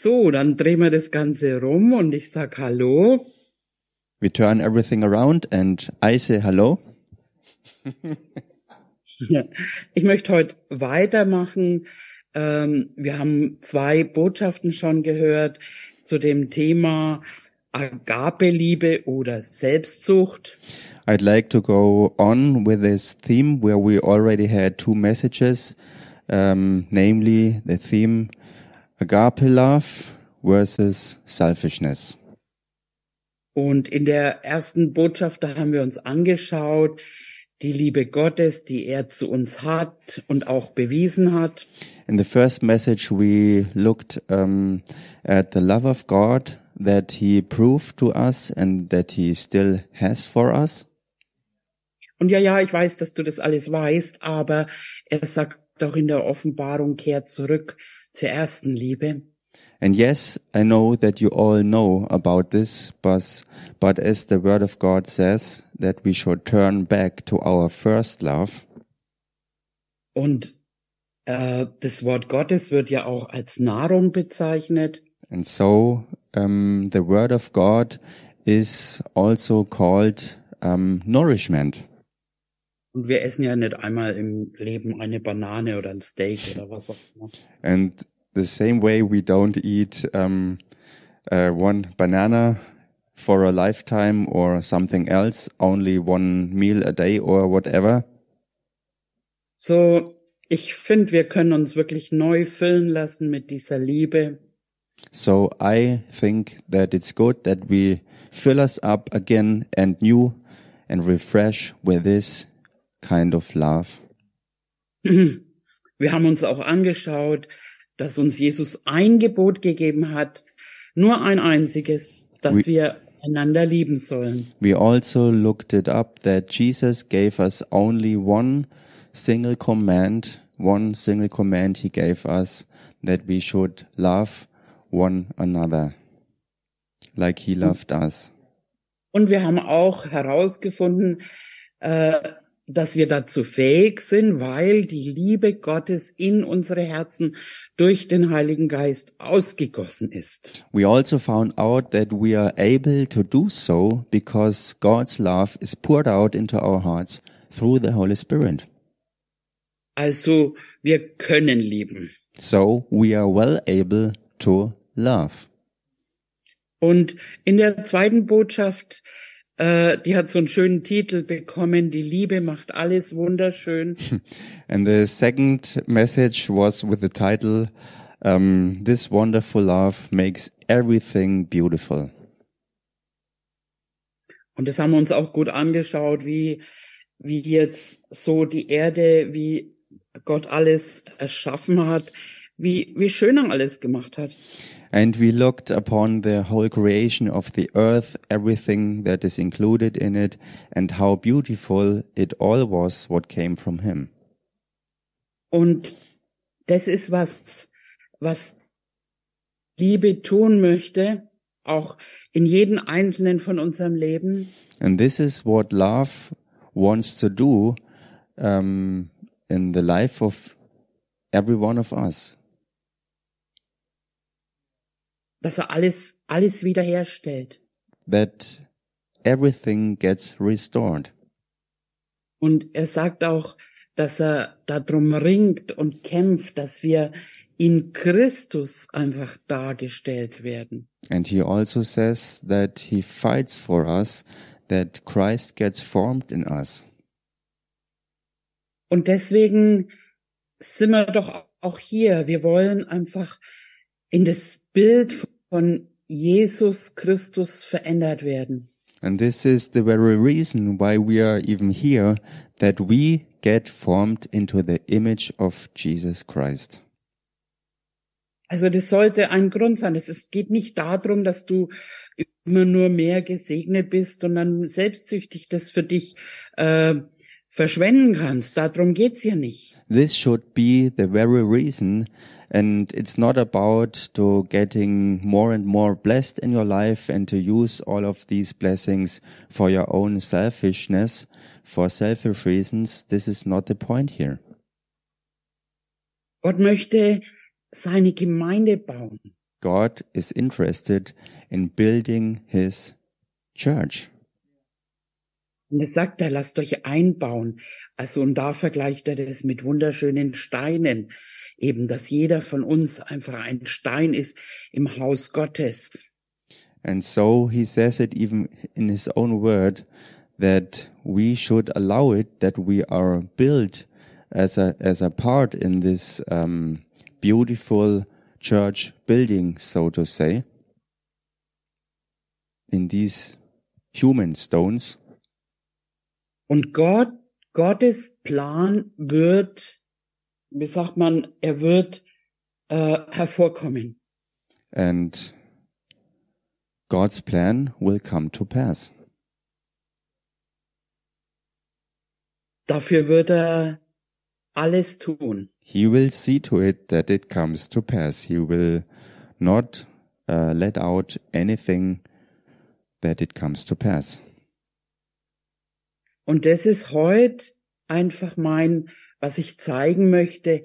So, dann drehen wir das Ganze rum und ich sag Hallo. We turn everything around and I say hello. Ich möchte heute weitermachen. Ähm, wir haben zwei Botschaften schon gehört zu dem Thema Agape-Liebe oder Selbstsucht. I'd like to go on with this theme where we already had two messages, um, namely the theme agape love versus selfishness. Und in der ersten Botschaft, da haben wir uns angeschaut, die Liebe Gottes, die er zu uns hat und auch bewiesen hat. In the first message, we looked um, at the love of God that He proved to us and that He still has for us. Und ja, ja, ich weiß, dass du das alles weißt, aber er sagt auch in der Offenbarung, kehrt zurück zur ersten Liebe. And yes, I know that you all know about this, but, but as the Word of God says, that we should turn back to our first love. Und äh, das Wort Gottes wird ja auch als Nahrung bezeichnet. And so um, the Word of God is also called um, nourishment. Und wir essen ja nicht einmal im Leben eine Banane oder ein Steak oder was auch immer. And the same way we don't eat um, uh, one banana for a lifetime or something else, only one meal a day or whatever. So, ich finde, wir können uns wirklich neu füllen lassen mit dieser Liebe. So I think that it's good that we fill us up again and new and refresh with this kind of love. Wir haben uns auch angeschaut, dass uns Jesus ein Gebot gegeben hat, nur ein einziges, dass We- wir einander lieben sollen. We also looked it up that Jesus gave us only one single command, one single command he gave us that we should love one another like he loved us. Und wir haben auch herausgefunden, äh, dass wir dazu fähig sind, weil die Liebe Gottes in unsere Herzen durch den Heiligen Geist ausgegossen ist. We also found out that we are able to do so because God's love is poured out into our hearts through the Holy Spirit. Also wir können lieben. So we are well able to love. Und in der zweiten Botschaft, äh, die hat so einen schönen Titel bekommen, die Liebe macht alles wunderschön. And the second message was with the title, um, This Wonderful Love Makes Everything Beautiful. Und das haben wir uns auch gut angeschaut, wie, wie jetzt so die Erde, wie Gott alles erschaffen hat, wie, wie schön er alles gemacht hat. And we looked upon the whole creation of the earth, everything that is included in it, and how beautiful it all was what came from Him. Und das ist was, was Liebe tun möchte, auch in jedem einzelnen von unserem Leben. And this is what love wants to do um, in the life of every one of us. Dass er alles, alles wiederherstellt. That everything gets restored. Und er sagt auch, dass er darum ringt und kämpft, dass wir in Christus einfach dargestellt werden. And he also says that he fights for us, that Christ gets formed in us. Und deswegen sind wir doch auch hier. Wir wollen einfach in das Bild von Jesus Christus verändert werden. And this is the very reason why we are even here, that we get formed into the image of Jesus Christ. Also das sollte ein Grund sein. Es geht nicht darum, dass du immer nur mehr gesegnet bist und dann selbstsüchtig das für dich äh, verschwenden kannst. Darum geht's hier nicht. This should be the very reason, and it's not about to getting more and more blessed in your life and to use all of these blessings for your own selfishness, for selfish reasons. This is not the point here. Gott möchte seine Gemeinde bauen. God is interested in building his church. Und es sagt er, lasst euch einbauen. Also, und da vergleicht er das mit wunderschönen Steinen. Eben, dass jeder von uns einfach ein Stein ist im Haus Gottes. And so he says it even in his own word that we should allow it that we are built as a, as a part in this um, beautiful church building, so to say, in these human stones. Und Gott, Gottes Plan wird, wie sagt man, er wird äh, hervorkommen. And God's plan will come to pass. Dafür wird er alles tun. He will see to it that it comes to pass. He will not uh, let out anything that it comes to pass. Und das ist heute einfach mein, was ich zeigen möchte.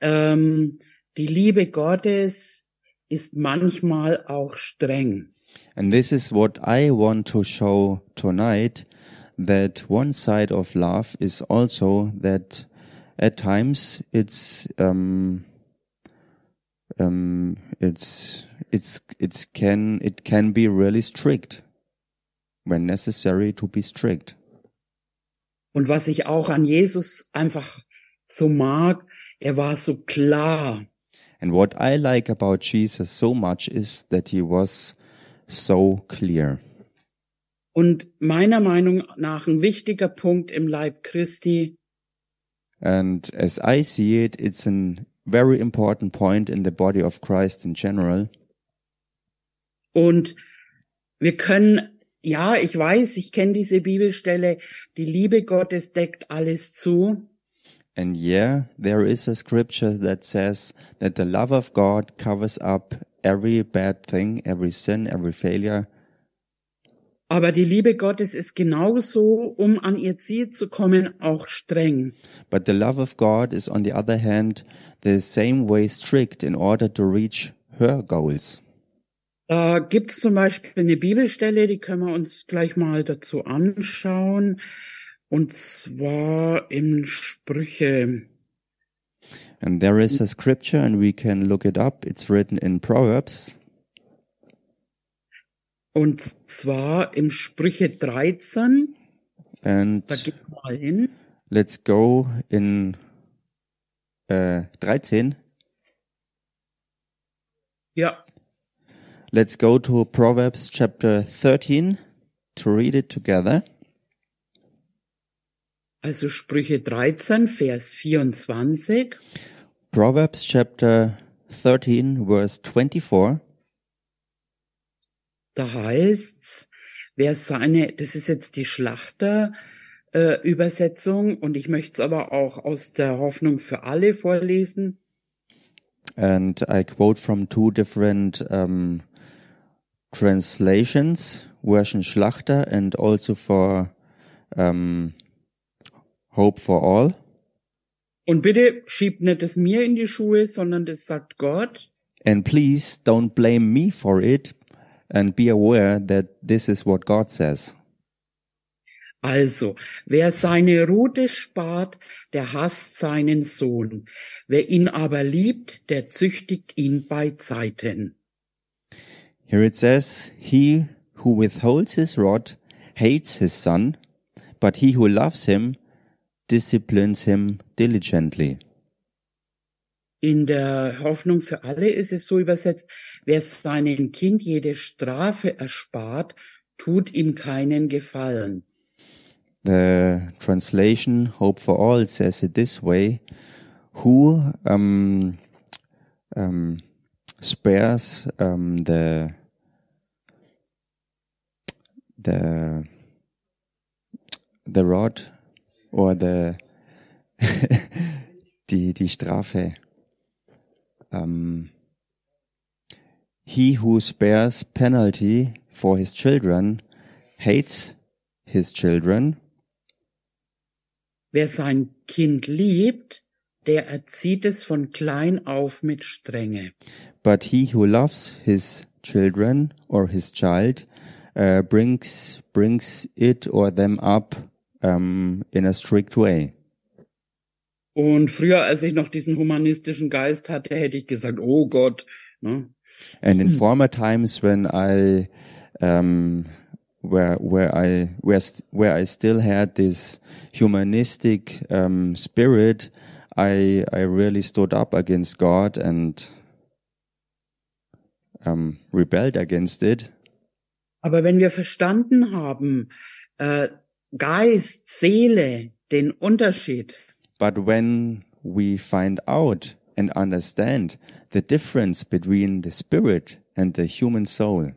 Ähm, die Liebe Gottes ist manchmal auch streng. And this is what I want to show tonight that one side of love is also that at times it's um, um, it's it's it's can it can be really strict when necessary to be strict. Und was ich auch an Jesus einfach so mag, er war so klar. And what I like about Jesus so much is that he was so clear. Und meiner Meinung nach ein wichtiger Punkt im Leib Christi, And as I see it, it's a very important point in the body of Christ in general. Und wir können, ja, ich weiß, ich kenne diese Bibelstelle, die Liebe Gottes deckt alles zu. And yeah, there is a scripture that says that the love of God covers up every bad thing, every sin, every failure. Aber die Liebe Gottes ist genauso, um an ihr Ziel zu kommen, auch streng. But the love of God is on the other hand the same way strict in order to reach her goals. Da gibt's zum Beispiel eine Bibelstelle, die können wir uns gleich mal dazu anschauen. Und zwar in Sprüche. And there is a scripture and we can look it up. It's written in Proverbs Und zwar im Sprüche 13. and Da geht mal hin. let's go in uh, 13. Ja. Let's go to Proverbs chapter 13 to read it together. Also Sprüche 13, Vers 24. Proverbs chapter 13 verse 24. Da heißt's, wer seine, das ist jetzt die Schlachter, äh, Übersetzung und ich möchte es aber auch aus der Hoffnung für alle vorlesen. And I quote from two different um, translations, version Schlachter and also for um, Hope for All. Und bitte schiebt nicht das mir in die Schuhe, sondern das sagt Gott. And please don't blame me for it and be aware that this is what God says. Also, wer seine Rute spart, der hasst seinen Sohn. Wer ihn aber liebt, der züchtigt ihn bei Zeiten. Here it says, He who withholds his rod hates his son, but he who loves him disciplines him diligently. In der Hoffnung für alle ist es so übersetzt, wer seinem Kind jede Strafe erspart, tut ihm keinen Gefallen. The translation, Hope for All, says it this way Who um, um, spares um, the the the rod or the die die Strafe um, he who spares penalty for his children hates his children Wer sein Kind liebt, der erzieht es von klein auf mit Strenge. but he who loves his children or his child uh, brings brings it or them up um, in a strict way. Und früher, als ich noch diesen humanistischen Geist hatte, hätte ich gesagt, oh Gott. Ne? And in former times when I um, where where I where st where I still had this humanistic um, spirit, I I really stood up against God and um, rebelled against it. Aber wenn wir verstanden haben, äh, Geist, Seele, den Unterschied, But when we find out and understand the difference between the spirit and the human soul,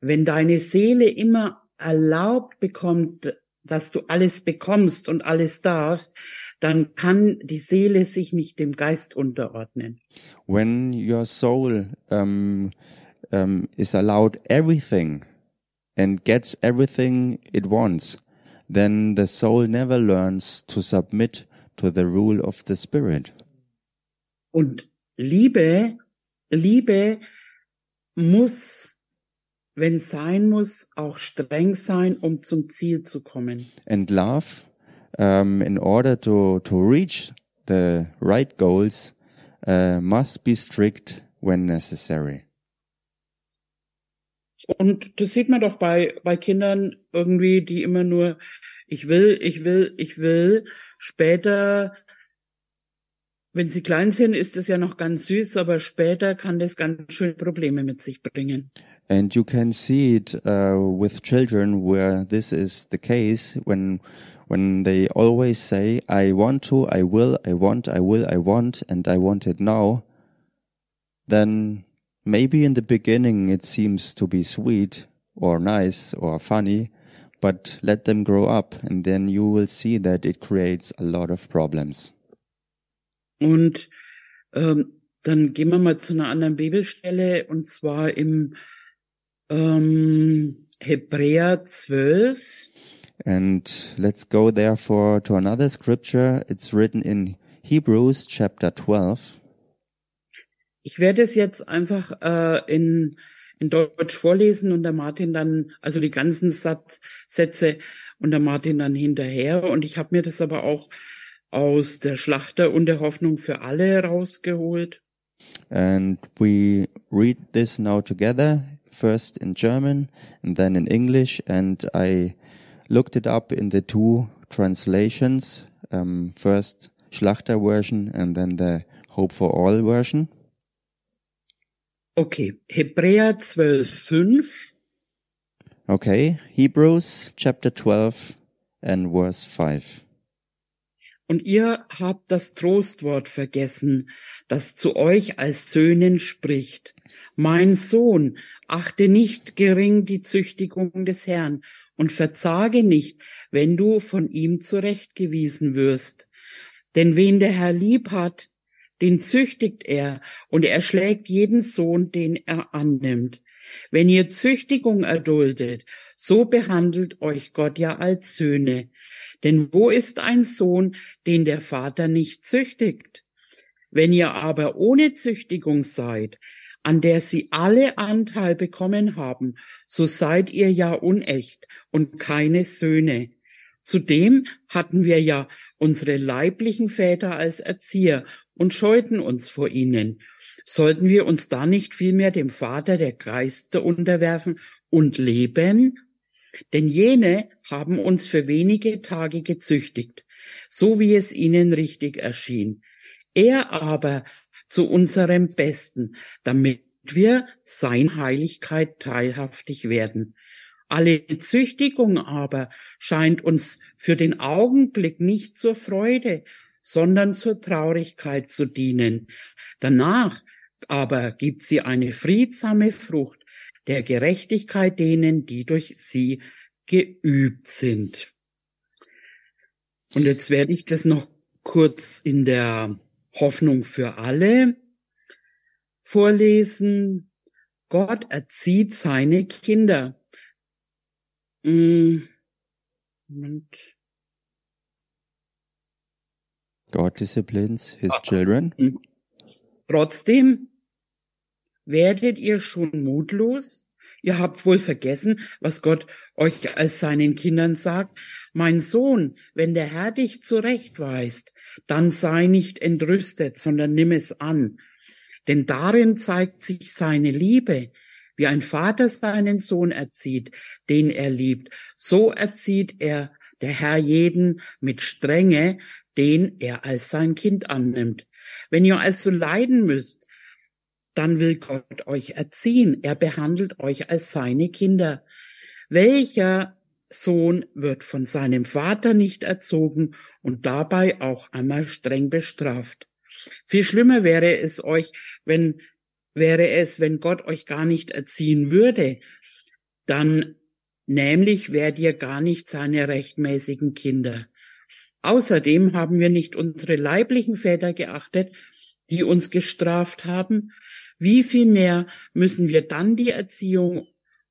wenn deine Seele immer erlaubt bekommt, dass du alles bekommst und alles darfst, dann kann die Seele sich nicht dem Geist unterordnen. when your soul um, um, is allowed everything and gets everything it wants, then the soul never learns to submit to the rule of the spirit. Und Liebe, Liebe muss, wenn sein muss, auch streng sein, um zum Ziel zu kommen. And love, um, in order to, to reach the right goals, uh, must be strict when necessary. Und das sieht man doch bei, bei Kindern irgendwie, die immer nur, ich will, ich will, ich will. Später, wenn sie klein sind, ist es ja noch ganz süß, aber später kann das ganz schön Probleme mit sich bringen. And you can see it uh, with children where this is the case when when they always say, "I want to, I will, I want, I will, I want, and I want it now." Then maybe in the beginning it seems to be sweet or nice or funny, but let them grow up, and then you will see that it creates a lot of problems. Und ähm, dann gehen wir mal zu einer anderen Bibelstelle, und zwar im ähm, Hebräer 12. And let's go therefore to another scripture. It's written in Hebrews chapter 12. Ich werde es jetzt einfach äh, in, in Deutsch vorlesen und der Martin dann, also die ganzen Satz, Sätze und der Martin dann hinterher. Und ich habe mir das aber auch aus der Schlachter und der Hoffnung für alle rausgeholt. And we read this now together, first in German and then in English. And I looked it up in the two translations, um, first Schlachter version and then the Hope for All version. Okay, Hebräer 12, 5. Okay, Hebrews chapter 12 and verse 5. Und ihr habt das Trostwort vergessen, das zu euch als Söhnen spricht. Mein Sohn, achte nicht gering die Züchtigung des Herrn und verzage nicht, wenn du von ihm zurechtgewiesen wirst. Denn wen der Herr lieb hat, den züchtigt er und er schlägt jeden Sohn, den er annimmt. Wenn ihr Züchtigung erduldet, so behandelt euch Gott ja als Söhne. Denn wo ist ein Sohn, den der Vater nicht züchtigt? Wenn ihr aber ohne Züchtigung seid, an der sie alle Anteil bekommen haben, so seid ihr ja unecht und keine Söhne. Zudem hatten wir ja unsere leiblichen Väter als Erzieher und scheuten uns vor ihnen. Sollten wir uns da nicht vielmehr dem Vater der Geister unterwerfen und leben? Denn jene haben uns für wenige Tage gezüchtigt, so wie es ihnen richtig erschien. Er aber zu unserem Besten, damit wir sein Heiligkeit teilhaftig werden. Alle Züchtigung aber scheint uns für den Augenblick nicht zur Freude, sondern zur Traurigkeit zu dienen. Danach aber gibt sie eine friedsame Frucht der Gerechtigkeit denen, die durch sie geübt sind. Und jetzt werde ich das noch kurz in der Hoffnung für alle vorlesen. Gott erzieht seine Kinder. Hm. Moment. God disciplines his children. Trotzdem werdet ihr schon mutlos? Ihr habt wohl vergessen, was Gott euch als seinen Kindern sagt. Mein Sohn, wenn der Herr dich zurechtweist, dann sei nicht entrüstet, sondern nimm es an. Denn darin zeigt sich seine Liebe, wie ein Vater seinen Sohn erzieht, den er liebt. So erzieht er der Herr jeden mit Strenge, den er als sein Kind annimmt. Wenn ihr also leiden müsst, dann will Gott euch erziehen. Er behandelt euch als seine Kinder. Welcher Sohn wird von seinem Vater nicht erzogen und dabei auch einmal streng bestraft? Viel schlimmer wäre es euch, wenn, wäre es, wenn Gott euch gar nicht erziehen würde. Dann nämlich wärt ihr gar nicht seine rechtmäßigen Kinder. Außerdem haben wir nicht unsere leiblichen Väter geachtet, die uns gestraft haben. Wie viel mehr müssen wir dann die Erziehung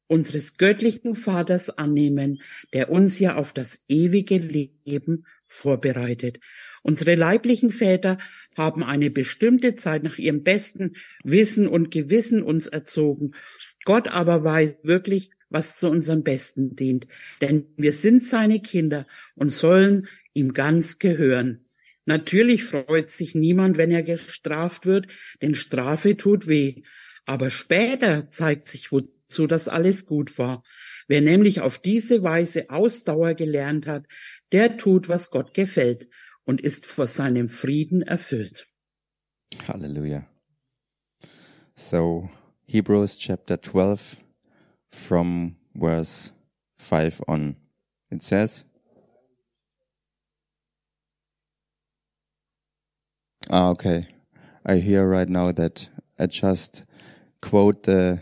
unseres göttlichen Vaters annehmen, der uns ja auf das ewige Leben vorbereitet. Unsere leiblichen Väter haben eine bestimmte Zeit nach ihrem besten Wissen und Gewissen uns erzogen. Gott aber weiß wirklich, was zu unserem Besten dient. Denn wir sind seine Kinder und sollen ihm ganz gehören. Natürlich freut sich niemand, wenn er gestraft wird, denn Strafe tut weh. Aber später zeigt sich, wozu das alles gut war. Wer nämlich auf diese Weise Ausdauer gelernt hat, der tut, was Gott gefällt und ist vor seinem Frieden erfüllt. Halleluja. So, Hebrews chapter 12 from verse 5 on. It says, Ah, okay. I hear right now that I just quote the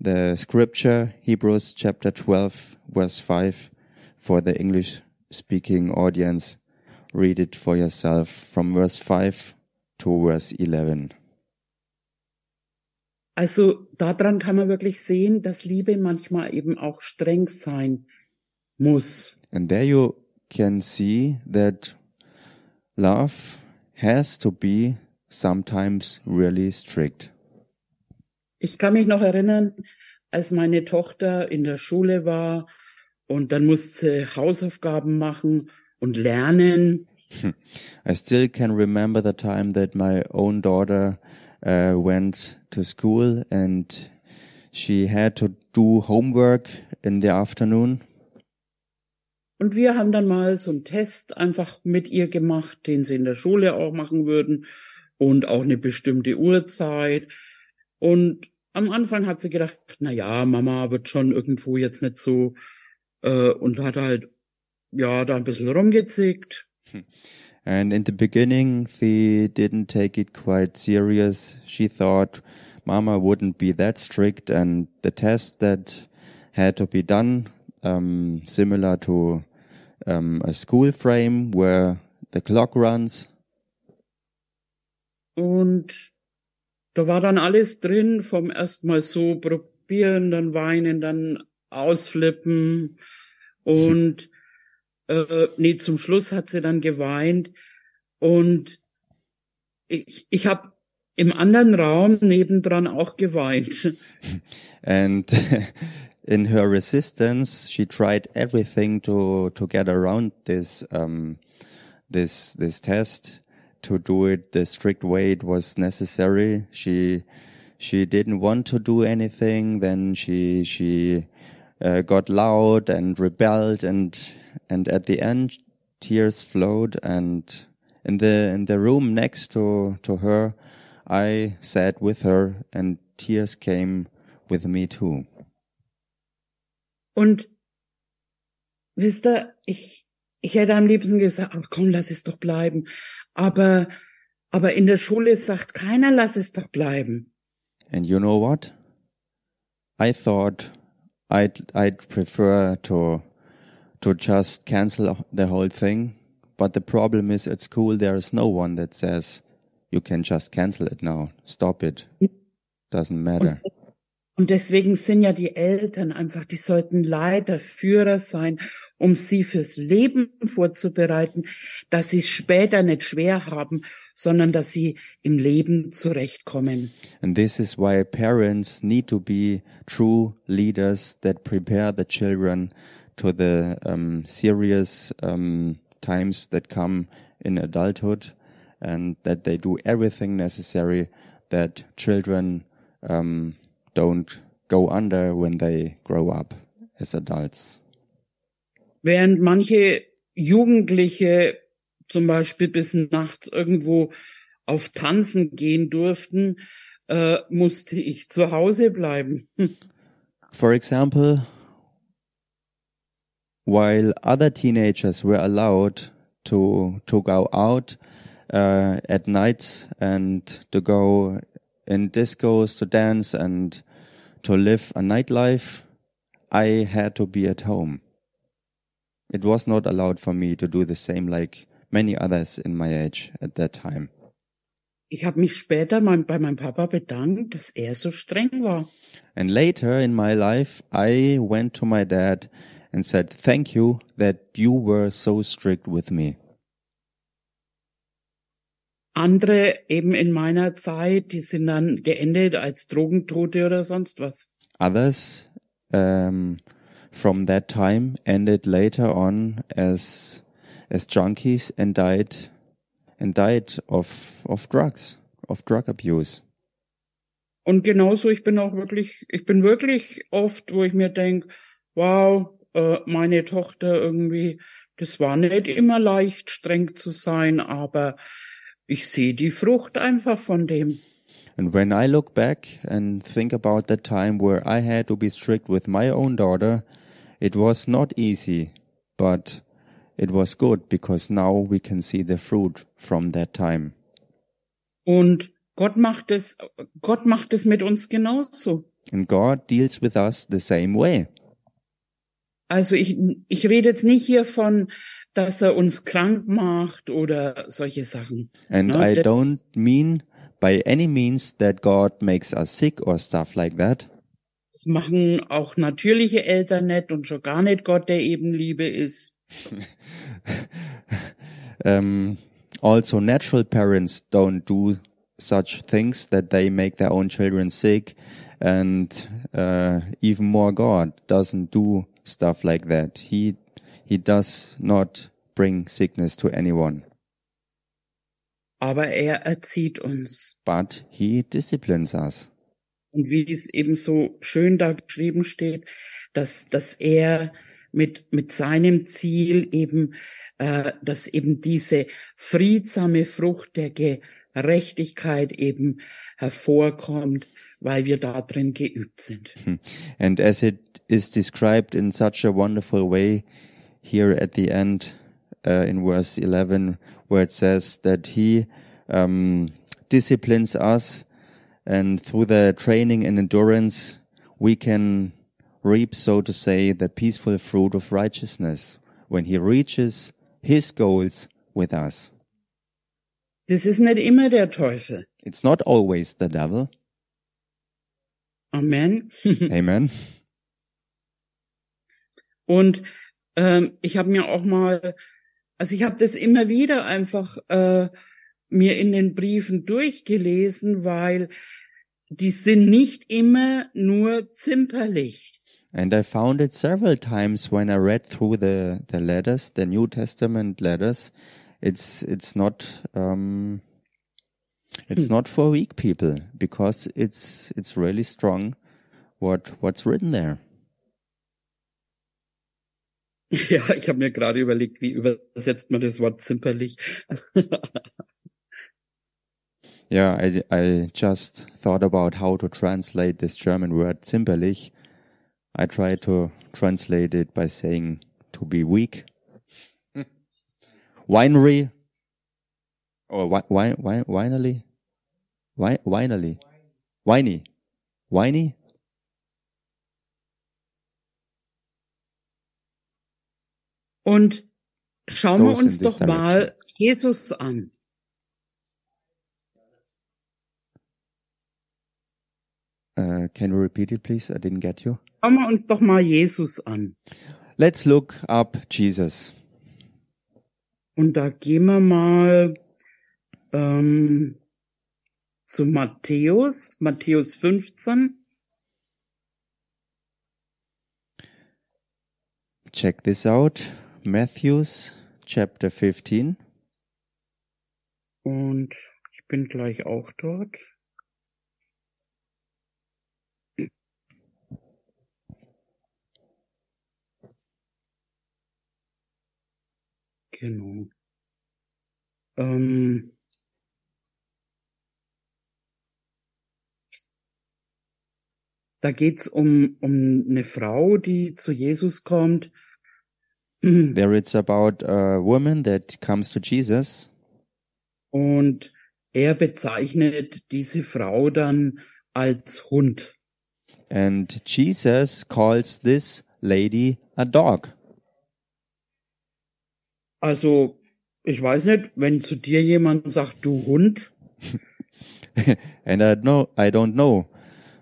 the scripture Hebrews chapter 12 verse 5 for the English speaking audience. Read it for yourself from verse 5 to verse 11. Also daran kann man wirklich sehen, dass Liebe manchmal eben auch streng sein muss. And there you can see that love has to be sometimes really strict. Ich kann mich noch erinnern, als meine Tochter in der Schule war und dann musste Hausaufgaben machen und lernen. I still can remember the time that my own daughter uh, went to school and she had to do homework in the afternoon. Und wir haben dann mal so einen Test einfach mit ihr gemacht, den sie in der Schule auch machen würden und auch eine bestimmte Uhrzeit. Und am Anfang hat sie gedacht, na ja, Mama wird schon irgendwo jetzt nicht so äh, und hat halt ja da ein bisschen rumgezickt. And in the beginning, she didn't take it quite serious. She thought Mama wouldn't be that strict, and the test that had to be done, um, similar to um, a school frame where the clock runs. Und da war dann alles drin, vom erstmal so probieren, dann weinen, dann ausflippen. Und äh, nee, zum Schluss hat sie dann geweint. Und ich, ich habe im anderen Raum nebendran auch geweint. And in her resistance, she tried everything to to get around this um, this this test to do it the strict way it was necessary. She she didn't want to do anything. Then she she uh, got loud and rebelled, and and at the end, tears flowed. And in the in the room next to to her, I sat with her, and tears came with me too. Und wisst ihr, ich, ich hätte am liebsten gesagt, ach komm, lass es doch bleiben. Aber, aber in der Schule sagt keiner, lass es doch bleiben. And you know what? I thought I'd I'd prefer to to just cancel the whole thing. But the problem is at school there is no one that says you can just cancel it now. Stop it. Doesn't matter. Und deswegen sind ja die Eltern einfach, die sollten Leiter, Führer sein um sie fürs Leben vorzubereiten, dass sie es später nicht schwer haben, sondern dass sie im Leben zurechtkommen. And this is why parents need to be true leaders that prepare the children to the um, serious um, times that come in adulthood and that they do everything necessary that children um, don't go under when they grow up as adults. Während manche Jugendliche zum Beispiel bis nachts irgendwo auf Tanzen gehen durften, äh, musste ich zu Hause bleiben. For example, while other teenagers were allowed to to go out uh, at nights and to go in discos to dance and to live a nightlife, I had to be at home. It was not allowed for me to do the same like many others in my age at that time. Ich habe mich später mein, bei meinem Papa bedankt, dass er so streng war. And later in my life, I went to my dad and said, Thank you that you were so strict with me. Andere eben in meiner Zeit, die sind dann geendet als Drogentote oder sonst was. Others um, from that time ended later on as as junkies and died and died of of drugs, of drug abuse. Und genauso, ich bin auch wirklich, ich bin wirklich oft, wo ich mir denke, wow, äh, meine Tochter irgendwie, das war nicht immer leicht, streng zu sein, aber ich sehe die Frucht einfach von dem. And when I look back and think about that time where I had to be strict with my own daughter, it was not easy, but it was good because now we can see the fruit from that time. Und Gott macht es, Gott macht es mit uns genauso. And God deals with us the same way. Also ich, ich rede jetzt nicht hier von, dass er uns krank macht oder solche Sachen. And No, I don't mean by any means that God makes us sick or stuff like that. Das machen auch natürliche Eltern nicht und schon gar nicht Gott, der eben Liebe ist. Um, also, natural parents don't do such things that they make their own children sick, and uh, even more, God doesn't do stuff like that. He he does not bring sickness to anyone, Aber er erzieht uns. but He disciplines us. Und wie es eben so schön da geschrieben steht, dass, dass er mit, mit seinem Ziel eben, äh, dass eben diese friedsame Frucht der Gerechtigkeit eben hervorkommt, weil wir da drin geübt sind. And as it is described in such a wonderful way here at the end uh, in verse 11, where it says that He um, disciplines us, and through the training and endurance, we can reap, so to say, the peaceful fruit of righteousness when He reaches His goals with us. Das ist nicht immer der Teufel. It's not always the devil. Amen. Amen. Und ähm, ich habe mir auch mal, also ich habe das immer wieder einfach äh, mir in den Briefen durchgelesen, weil die sind nicht immer nur zimperlich. And I found it several times when I read through the, the letters, the New Testament letters. It's it's not um, it's not for weak people because it's it's really strong what what's written there. Ja, ich habe mir gerade überlegt, wie übersetzt man das Wort zimperlich. Yeah, I I just thought about how to translate this German word zimperlich. I tried to translate it by saying to be weak. Winery or wi- wi- wi- winerly, wi- winerly, whiny, whiny. Und schauen wir Goes uns doch mal Jesus an. Uh, can you repeat it, please? I didn't get you. Schauen wir uns doch mal Jesus an. let's look up Jesus. Und da gehen wir mal ähm, zu Matthäus, Matthäus 15. Check this out. Matthews chapter 15. Und ich bin gleich auch dort. Genau. Ähm, da geht's um, um eine Frau, die zu Jesus kommt. There it's about a woman that comes to Jesus Und er bezeichnet diese Frau dann als Hund. and Jesus calls this lady a dog. Also, ich weiß nicht, wenn zu dir jemand sagt, du Hund, And I know I don't know.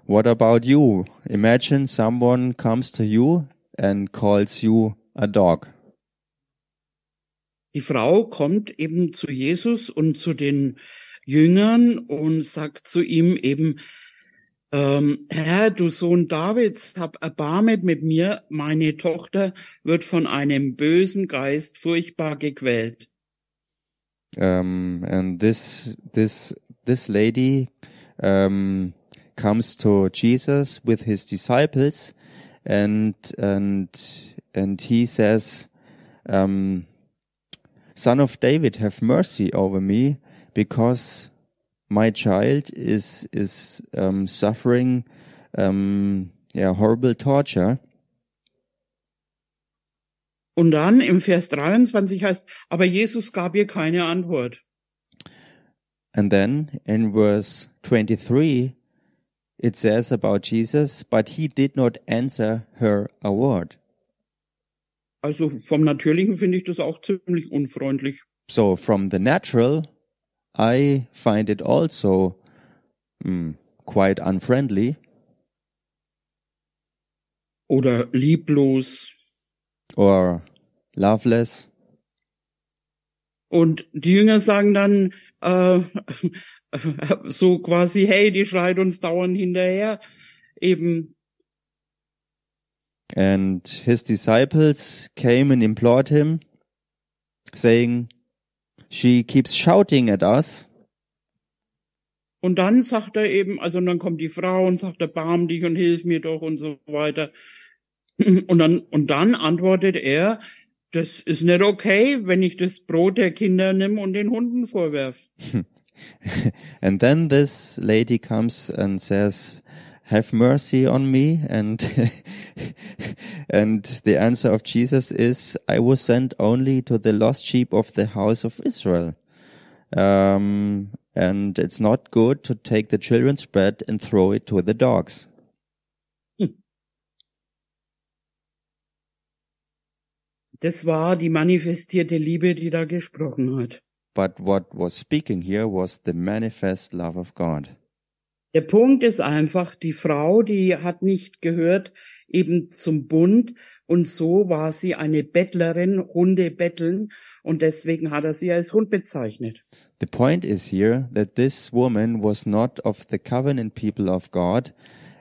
What about you? Imagine someone comes to you and calls you a dog. die Frau kommt eben zu Jesus und zu den Jüngern und sagt zu ihm eben, ähm, Herr, du Sohn Davids, hab Erbarmet mit mir, meine Tochter wird von einem bösen Geist furchtbar gequält. Um, and this this this lady um, comes to Jesus with his disciples, and and and he says, um, "Son of David, have mercy over me, because my child is is um, suffering, um, yeah, horrible torture." Und dann im Vers 23 heißt, aber Jesus gab ihr keine Antwort. And then in verse 23, it says about Jesus, but he did not answer her a word. Also vom Natürlichen finde ich das auch ziemlich unfreundlich. So from the natural, I find it also mm, quite unfriendly Oder lieblos. or loveless. Und die Jünger sagen dann äh, so quasi, hey, die schreit uns dauernd hinterher. Eben, And his disciples came and implored him, saying, She keeps shouting at us. und dann sagt er eben, also und dann kommt die Frau und sagt, erbarm dich und hilf mir doch und so weiter. Und dann, und dann antwortet er, das ist nicht okay, wenn ich das Brot der Kinder nimm und den Hunden vorwerf. And then this lady comes and says, have mercy on me. And, and the answer of Jesus is, I was sent only to the lost sheep of the house of Israel. Um, and it's not good to take the children's bread and throw it to the dogs. Das war die manifestierte Liebe, die da gesprochen hat. But what was speaking here was the manifest love of God. Der Punkt ist einfach, die Frau, die hat nicht gehört eben zum Bund und so war sie eine Bettlerin, Hunde betteln und deswegen hat er sie als Hund bezeichnet. The point is here that this woman was not of the covenant people of God,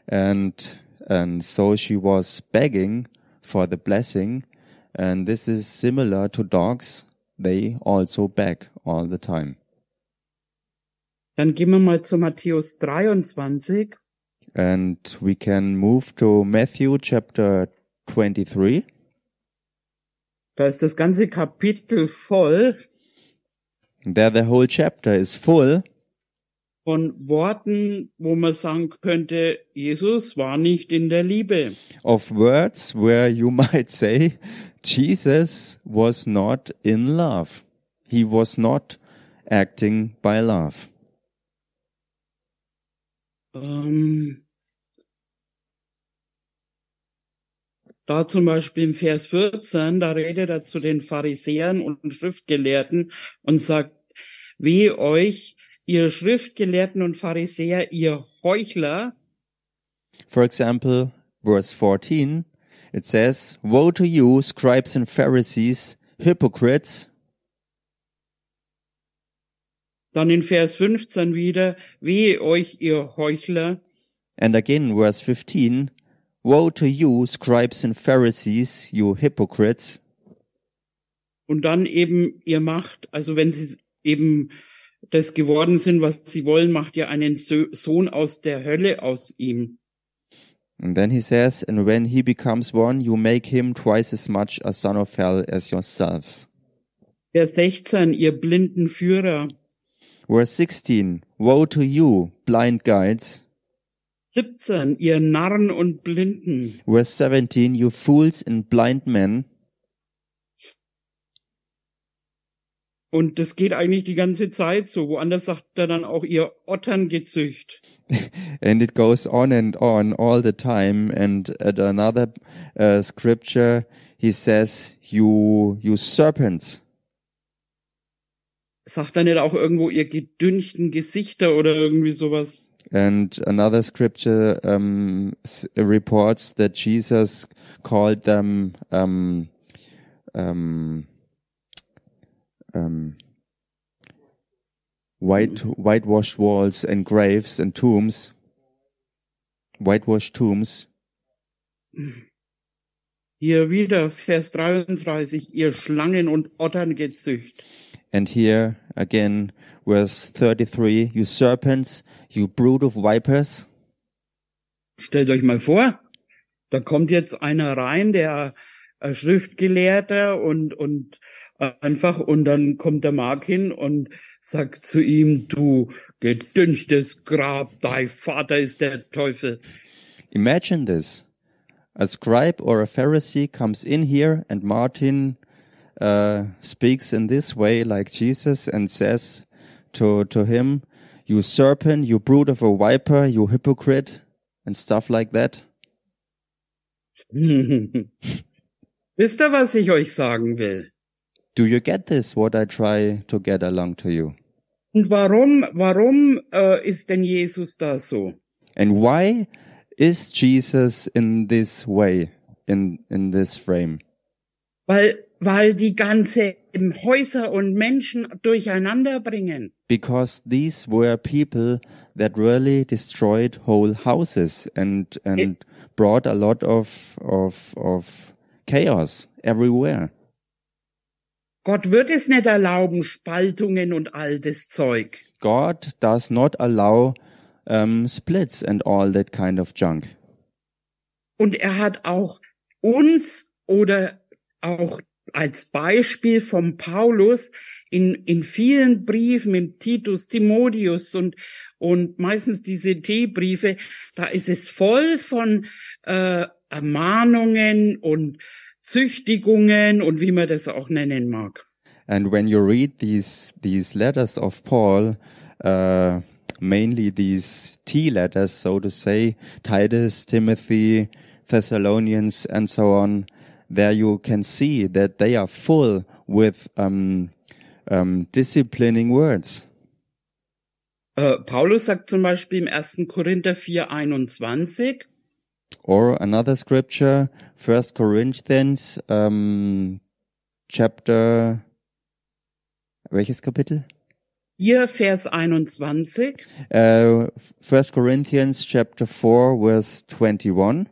and and so she was begging for the blessing, and this is similar to dogs. They also beg all the time. Dann gehen wir mal zu Matthäus 23 And we can move to Matthew chapter 23. Da ist das ganze Kapitel voll There the whole chapter is full von Worten, wo man sagen könnte, Jesus war nicht in der Liebe. of words where you might say Jesus was not in love. He was not acting by love. Ähm, da zum Beispiel im Vers 14, da redet er zu den Pharisäern und Schriftgelehrten und sagt, wehe euch, ihr Schriftgelehrten und Pharisäer, ihr Heuchler, For example, verse 14, It says, Woe to you, scribes and Pharisees, hypocrites! Dann in Vers 15 wieder, wehe euch, ihr Heuchler, And again, verse 15, Woe to you, scribes and Pharisees, you hypocrites! und dann eben ihr macht, also wenn sie eben das geworden sind, was sie wollen, macht ihr einen So- Sohn aus der Hölle aus ihm. And then he says, And when he becomes one, you make him twice as much a son of hell as yourselves. Vers 16, ihr blinden Führer. Verse 16, Woe to you, blind guides! 17, ihr Narren und Blinden. Verse 17, you fools and blind men! Und das geht eigentlich die ganze Zeit so. Woanders sagt er dann auch, ihr Otterngezücht. and it goes on and on all the time and at another uh, scripture he says you you serpents Sagt er nicht auch irgendwo, ihr gedünchten Gesichter oder irgendwie sowas? and another scripture um, reports that jesus called them um, um, um, white whitewashed walls and graves and tombs whitewashed tombs Hier wieder Vers 33, ihr Schlangen und Otterngezücht. And here again, verse 33, you serpents, you brood of vipers. Stellt euch mal vor, da kommt jetzt einer rein, der äh, Schriftgelehrter und, und einfach, und dann kommt der Mark hin und sagt zu ihm, du gedünchtes Grab, dein Vater ist der Teufel. Imagine this. A scribe or a Pharisee comes in here and Martin uh, speaks in this way like Jesus and says to, to him, you serpent, you brood of a viper, you hypocrite, and stuff like that. Wisst ihr, was ich euch sagen will? Do you get this, what I try to get along to you? Und warum, warum äh, ist denn Jesus da so? And why is Jesus in this way, in, in this frame? Weil, weil die ganze Häuser und Menschen durcheinander bringen. Because these were people that really destroyed whole houses and, and brought a lot of, of, of chaos everywhere. Gott wird es nicht erlauben, Spaltungen und all das Zeug. God does not allow um, splits and all that kind of junk. Und er hat auch uns oder auch als Beispiel vom Paulus in, in vielen Briefen, im Titus, Timotheus und, und meistens diese T-Briefe, da ist es voll von äh, Ermahnungen und Züchtigungen und wie man das auch nennen mag. And when you read these these letters of Paul, uh, mainly these T letters, so to say, Titus, Timothy, Thessalonians, and so on, there you can see that they are full with um, um, disciplining words. Äh, Paulus sagt zum Beispiel im 1. Korinther 4, 21, Or another scripture, First Corinthians, um, chapter, welches Kapitel? hier Vers 21, Uh, First Corinthians chapter 4 verse 21.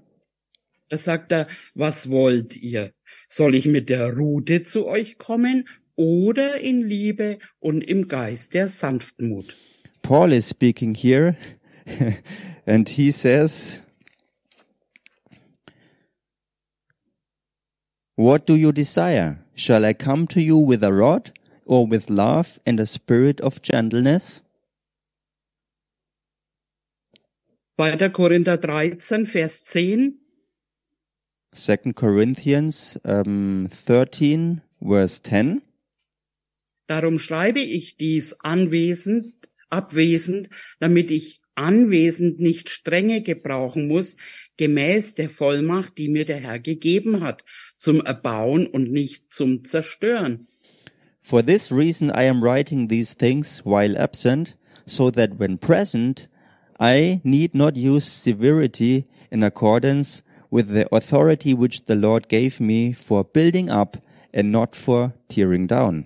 da sagt er, was wollt ihr? Soll ich mit der Rute zu euch kommen oder in Liebe und im Geist der Sanftmut? Paul is speaking here and he says, What do you desire? Shall I come to you with a rod or with love and a spirit of gentleness? 2. Korinther 13, Vers 10, Second Corinthians um, 13 verse 10. Darum schreibe ich dies anwesend, abwesend, damit ich anwesend nicht strenge gebrauchen muss, gemäß der Vollmacht, die mir der Herr gegeben hat, zum Erbauen und nicht zum Zerstören. For this reason I am writing these things while absent, so that when present I need not use severity in accordance with the authority which the Lord gave me for building up and not for tearing down.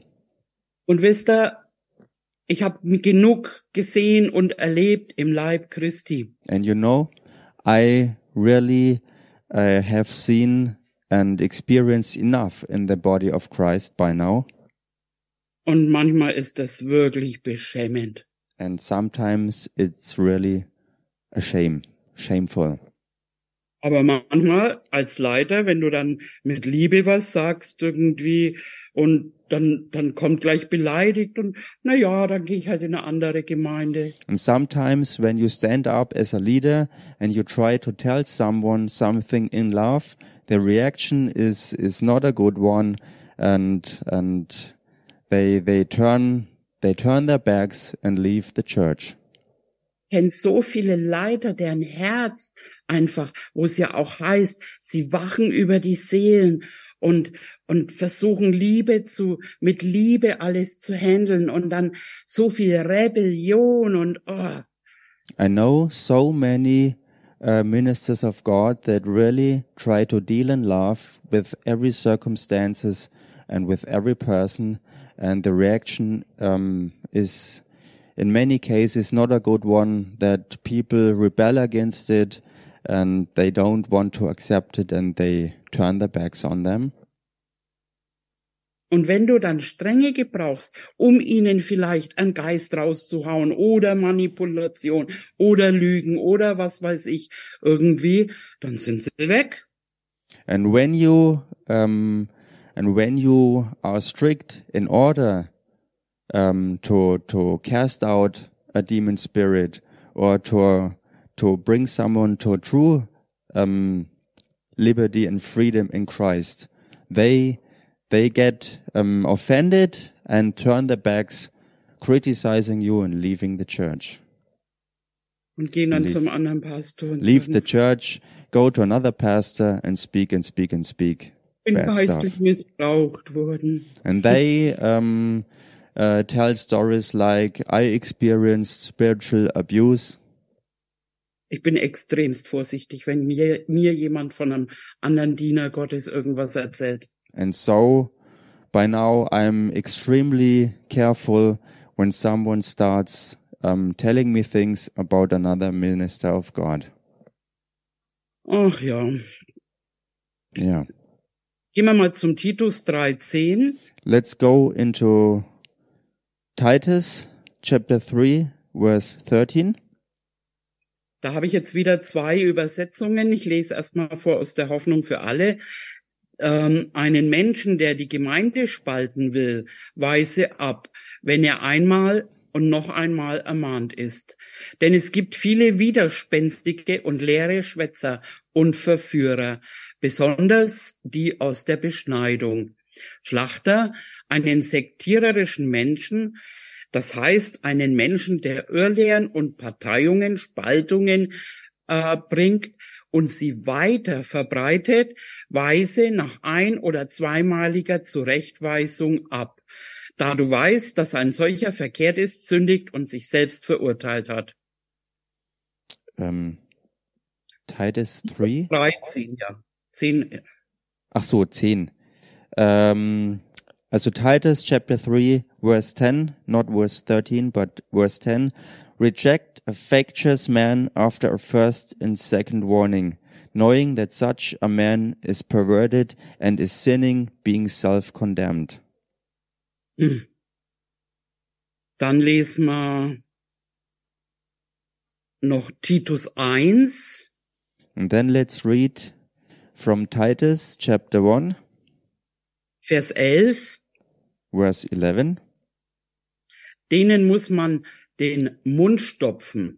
Und wisst ihr, ich habe genug gesehen und erlebt im Leib Christi. And you know, I really uh, have seen and experienced enough in the body of Christ by now. Und manchmal ist das wirklich beschämend. And sometimes it's really a shame, shameful. Aber manchmal als Leiter, wenn du dann mit Liebe was sagst irgendwie und dann, dann kommt gleich beleidigt und na ja, dann gehe ich halt in eine andere Gemeinde. And sometimes when you stand up as a leader and you try to tell someone something in love, the reaction is, is not a good one and, and they, they turn, they turn their backs and leave the church. Kenne so viele Leiter, deren Herz einfach, wo es ja auch heißt, sie wachen über die Seelen und, und versuchen Liebe zu, mit Liebe alles zu handeln und dann so viel Rebellion und, oh. I know so many uh, ministers of God that really try to deal in love with every circumstances and with every person, and the reaction um, is, in many cases, not a good one. That people rebel against it, and they don't want to accept it, and they turn their backs on them. Und wenn du dann Strenge gebrauchst, um ihnen vielleicht einen Geist rauszuhauen oder Manipulation oder Lügen oder was weiß ich irgendwie, dann sind sie weg. And when you um, and when you are strict in order um, to to cast out a demon spirit or to to bring someone to true um, liberty and freedom in Christ, they they get um, offended and turn their backs, criticizing you and leaving the church. Und gehen dann Leave- zum anderen Pastor und Leave the church, go to another pastor, and speak and speak and speak bin geistlich missbraucht worden. And they um, uh, tell stories like, I experienced spiritual abuse. Ich bin extremst vorsichtig, wenn mir, mir jemand von einem anderen Diener Gottes irgendwas erzählt. And so by now I'm extremely careful when someone starts um, telling me things about another minister of God. Ach ja. Yeah. Gehen wir mal zum Titus 3,10. Let's go into Titus chapter 3, verse 13. Da habe ich jetzt wieder zwei Übersetzungen. Ich lese erstmal vor aus der Hoffnung für alle. Ähm, einen Menschen, der die Gemeinde spalten will, weise ab, wenn er einmal und noch einmal ermahnt ist. Denn es gibt viele widerspenstige und leere Schwätzer und Verführer, besonders die aus der Beschneidung. Schlachter, einen sektiererischen Menschen, das heißt einen Menschen, der Irrlehren und Parteiungen, Spaltungen äh, bringt und sie weiter verbreitet, weise nach ein- oder zweimaliger Zurechtweisung ab. Da du weißt, dass ein solcher verkehrt ist, sündigt und sich selbst verurteilt hat. Um, Titus 3. 13, ja. 10, Ach so, 10. Um, also Titus chapter 3, verse 10, not verse 13, but verse 10. Reject a factious man after a first and second warning, knowing that such a man is perverted and is sinning, being self-condemned. Dann lesen wir noch Titus 1, And then let's read from Titus chapter 1, Vers 11. verse 11. denen muss man den Mund stopfen.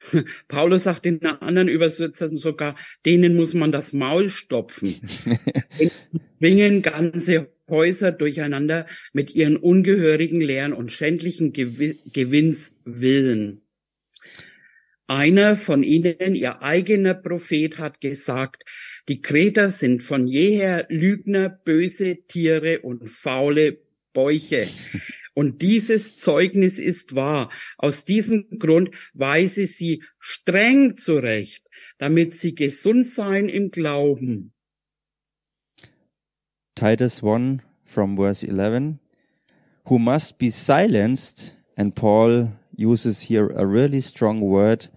Paulus sagt in einer anderen Übersetzung sogar, denen muss man das Maul stopfen. Sie bringen ganze Häuser durcheinander mit ihren ungehörigen Lehren und schändlichen Gewi Gewinns willen. Einer von ihnen, ihr eigener Prophet, hat gesagt, die Kreter sind von jeher Lügner, böse Tiere und faule Bäuche. Und dieses Zeugnis ist wahr. Aus diesem Grund weise sie streng zurecht. damit sie gesund seien im Glauben. Titus 1 from verse 11, who must be silenced, and Paul uses here a really strong word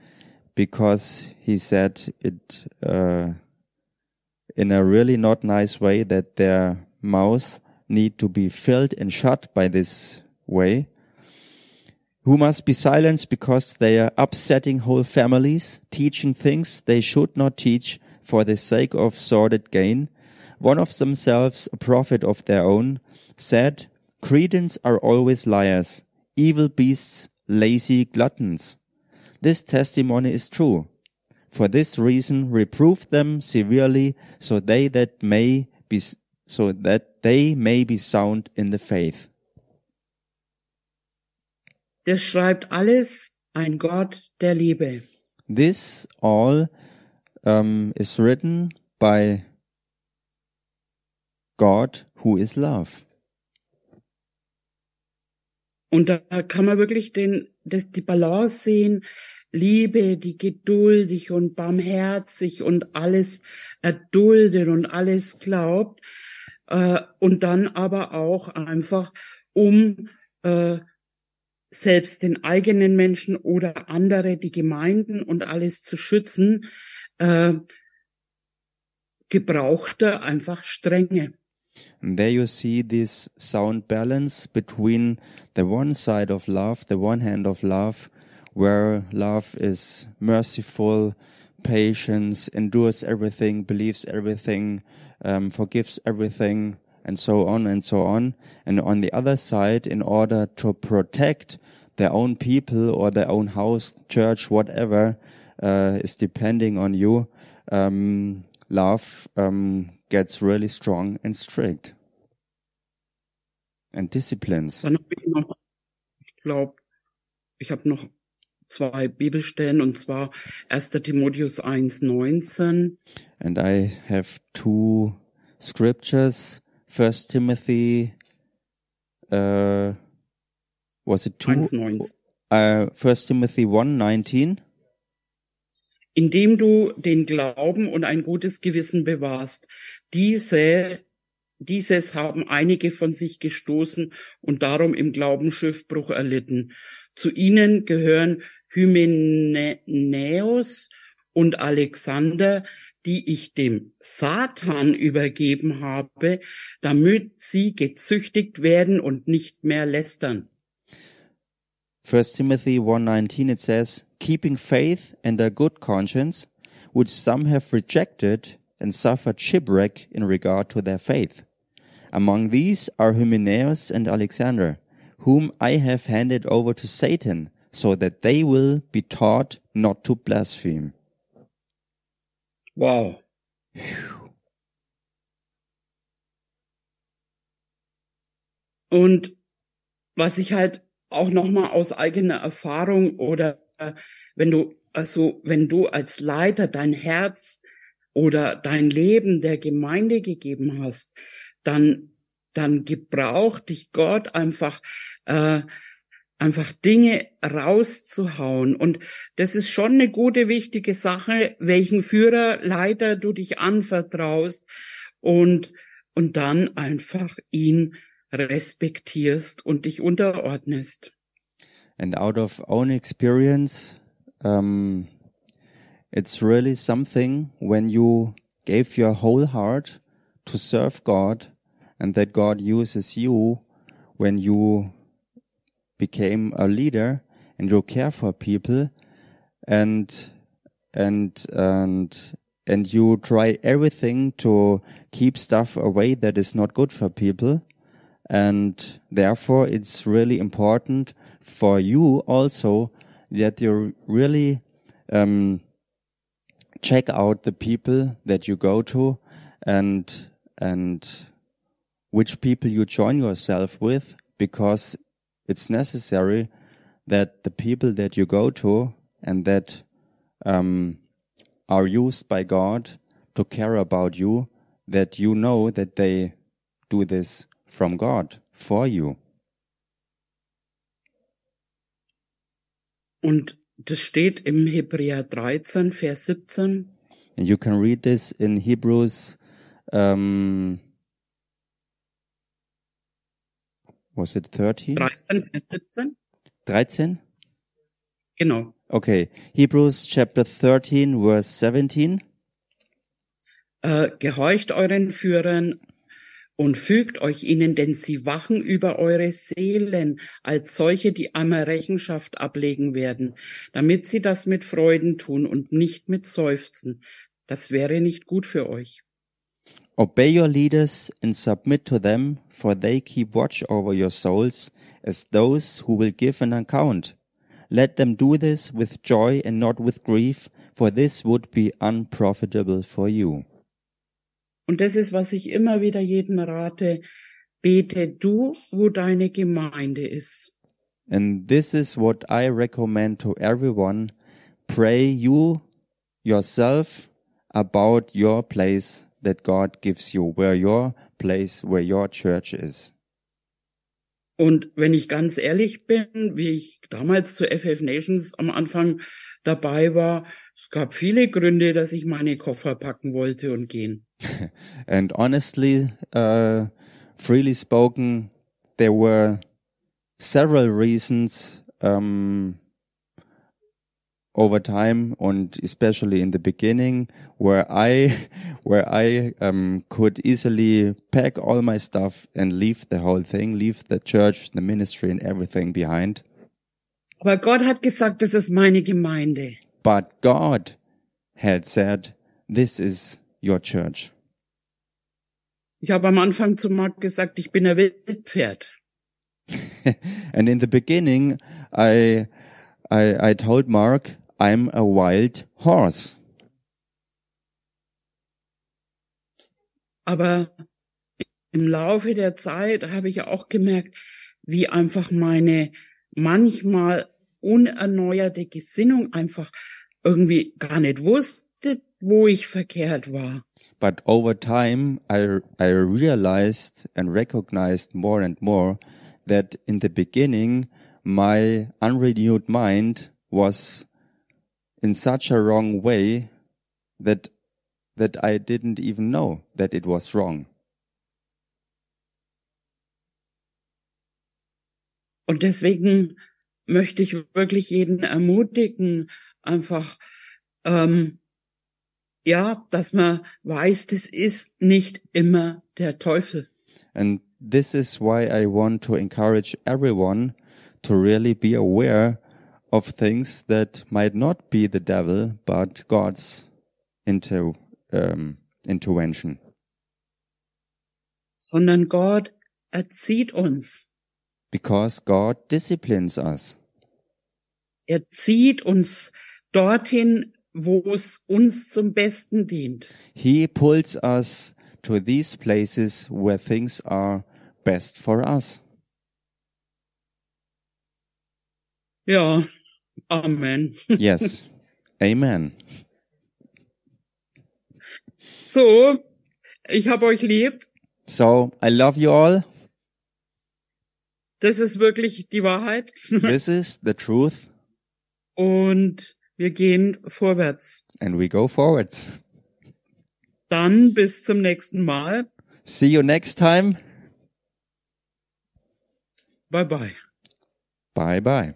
because he said it uh, in a really not nice way that their mouths need to be filled and shut by this way. Who must be silenced because they are upsetting whole families, teaching things they should not teach for the sake of sordid gain. One of themselves, a prophet of their own, said, Cretans are always liars, evil beasts, lazy gluttons. This testimony is true. For this reason, reprove them severely, so they that may be, so that they may be sound in the faith. Das schreibt alles ein Gott der Liebe. This all um, is written by God, who is love. Und da kann man wirklich den, das, die Balance sehen. Liebe, die geduldig und barmherzig und alles erduldet und alles glaubt. Äh, und dann aber auch einfach, um äh, selbst den eigenen Menschen oder andere, die Gemeinden und alles zu schützen, äh, gebraucht er einfach Strenge. And there you see this sound balance between the one side of love, the one hand of love, where love is merciful, patience, endures everything, believes everything, um, forgives everything, and so on and so on. And on the other side, in order to protect their own people or their own house, church, whatever, uh, is depending on you, um, love um, gets really strong and strict and disciplines. Ich glaube, ich habe noch zwei Bibelstellen und zwar 1. Timotheus 1,19. And I have two scriptures. First Timothy, uh, was it two? 1,19. Uh, First Timothy 1:19. Indem du den Glauben und ein gutes Gewissen bewahrst. Diese, dieses haben einige von sich gestoßen und darum im Glauben Schiffbruch erlitten. Zu ihnen gehören Hymenäus und Alexander, die ich dem Satan übergeben habe, damit sie gezüchtigt werden und nicht mehr lästern. 1 Timothy 1:19 it says, "Keeping faith and a good conscience, which some have rejected and suffered shipwreck in regard to their faith. Among these are Hymenaeus and Alexander, whom I have handed over to Satan, so that they will be taught not to blaspheme." Wow. Und was ich halt auch nochmal aus eigener Erfahrung oder wenn du, also wenn du als Leiter dein Herz oder dein Leben der Gemeinde gegeben hast, dann, dann gebraucht dich Gott einfach, äh, einfach Dinge rauszuhauen. Und das ist schon eine gute, wichtige Sache, welchen Führer, Leiter du dich anvertraust und, und dann einfach ihn respektierst und dich unterordnest. And out of own experience, um, it's really something when you gave your whole heart to serve God and that God uses you when you became a leader and you care for people and and and and you try everything to keep stuff away that is not good for people. And therefore it's really important for you also that you really um, check out the people that you go to and and which people you join yourself with because it's necessary that the people that you go to and that um, are used by God to care about you that you know that they do this from God for you. Und Das steht im Hebräer 13, Vers 17. And you can read this in Hebrews. Um, was it 13? 13, Vers 17? 13? Genau. Okay. Hebrews chapter 13, verse 17. Äh, gehorcht euren Führern und fügt euch ihnen, denn sie wachen über eure Seelen als solche, die einmal Rechenschaft ablegen werden, damit sie das mit Freuden tun und nicht mit Seufzen. Das wäre nicht gut für euch. Obey your leaders and submit to them, for they keep watch over your souls as those who will give an account. Let them do this with joy and not with grief, for this would be unprofitable for you. Und das ist, was ich immer wieder jedem rate. Bete du, wo deine Gemeinde ist. And this is what I recommend to everyone. Pray you yourself about your place that God gives you, where your place, where your church is. Und wenn ich ganz ehrlich bin, wie ich damals zu FF Nations am Anfang dabei war, es gab viele Gründe, dass ich meine Koffer packen wollte und gehen. And honestly, uh, freely spoken, there were several reasons um, over time, and especially in the beginning, where I, where I um, could easily pack all my stuff and leave the whole thing, leave the church, the ministry, and everything behind. Aber Gott hat gesagt, das ist meine Gemeinde. But God had said, "This is your church." Ich habe am Anfang zu Marc gesagt, ich bin ein Wildpferd. and in the beginning, I, I, I told Mark, I'm a wild horse. Aber im Laufe der Zeit habe ich auch gemerkt, wie einfach meine manchmal unerneuerte Gesinnung einfach irgendwie gar nicht wusste, wo ich verkehrt war. But over time, I, I realized and recognized more and more that in the beginning, my unrenewed mind was in such a wrong way that, that I didn't even know that it was wrong. Und deswegen möchte ich wirklich jeden ermutigen, einfach ähm, ja, dass man weiß, das ist nicht immer der Teufel. And this is why I want to encourage everyone to really be aware of things that might not be the devil, but God's into, um, intervention. Sondern Gott erzieht uns. Because God disciplines us. Er zieht uns dorthin, wo es uns zum Besten dient. He pulls us to these places where things are best for us. Ja, Amen. Yes. Amen. So, ich hab euch lieb. So, I love you all. Das ist wirklich die Wahrheit. This is the truth. Und wir gehen vorwärts. And we go forwards. Dann bis zum nächsten Mal. See you next time. Bye bye. Bye bye.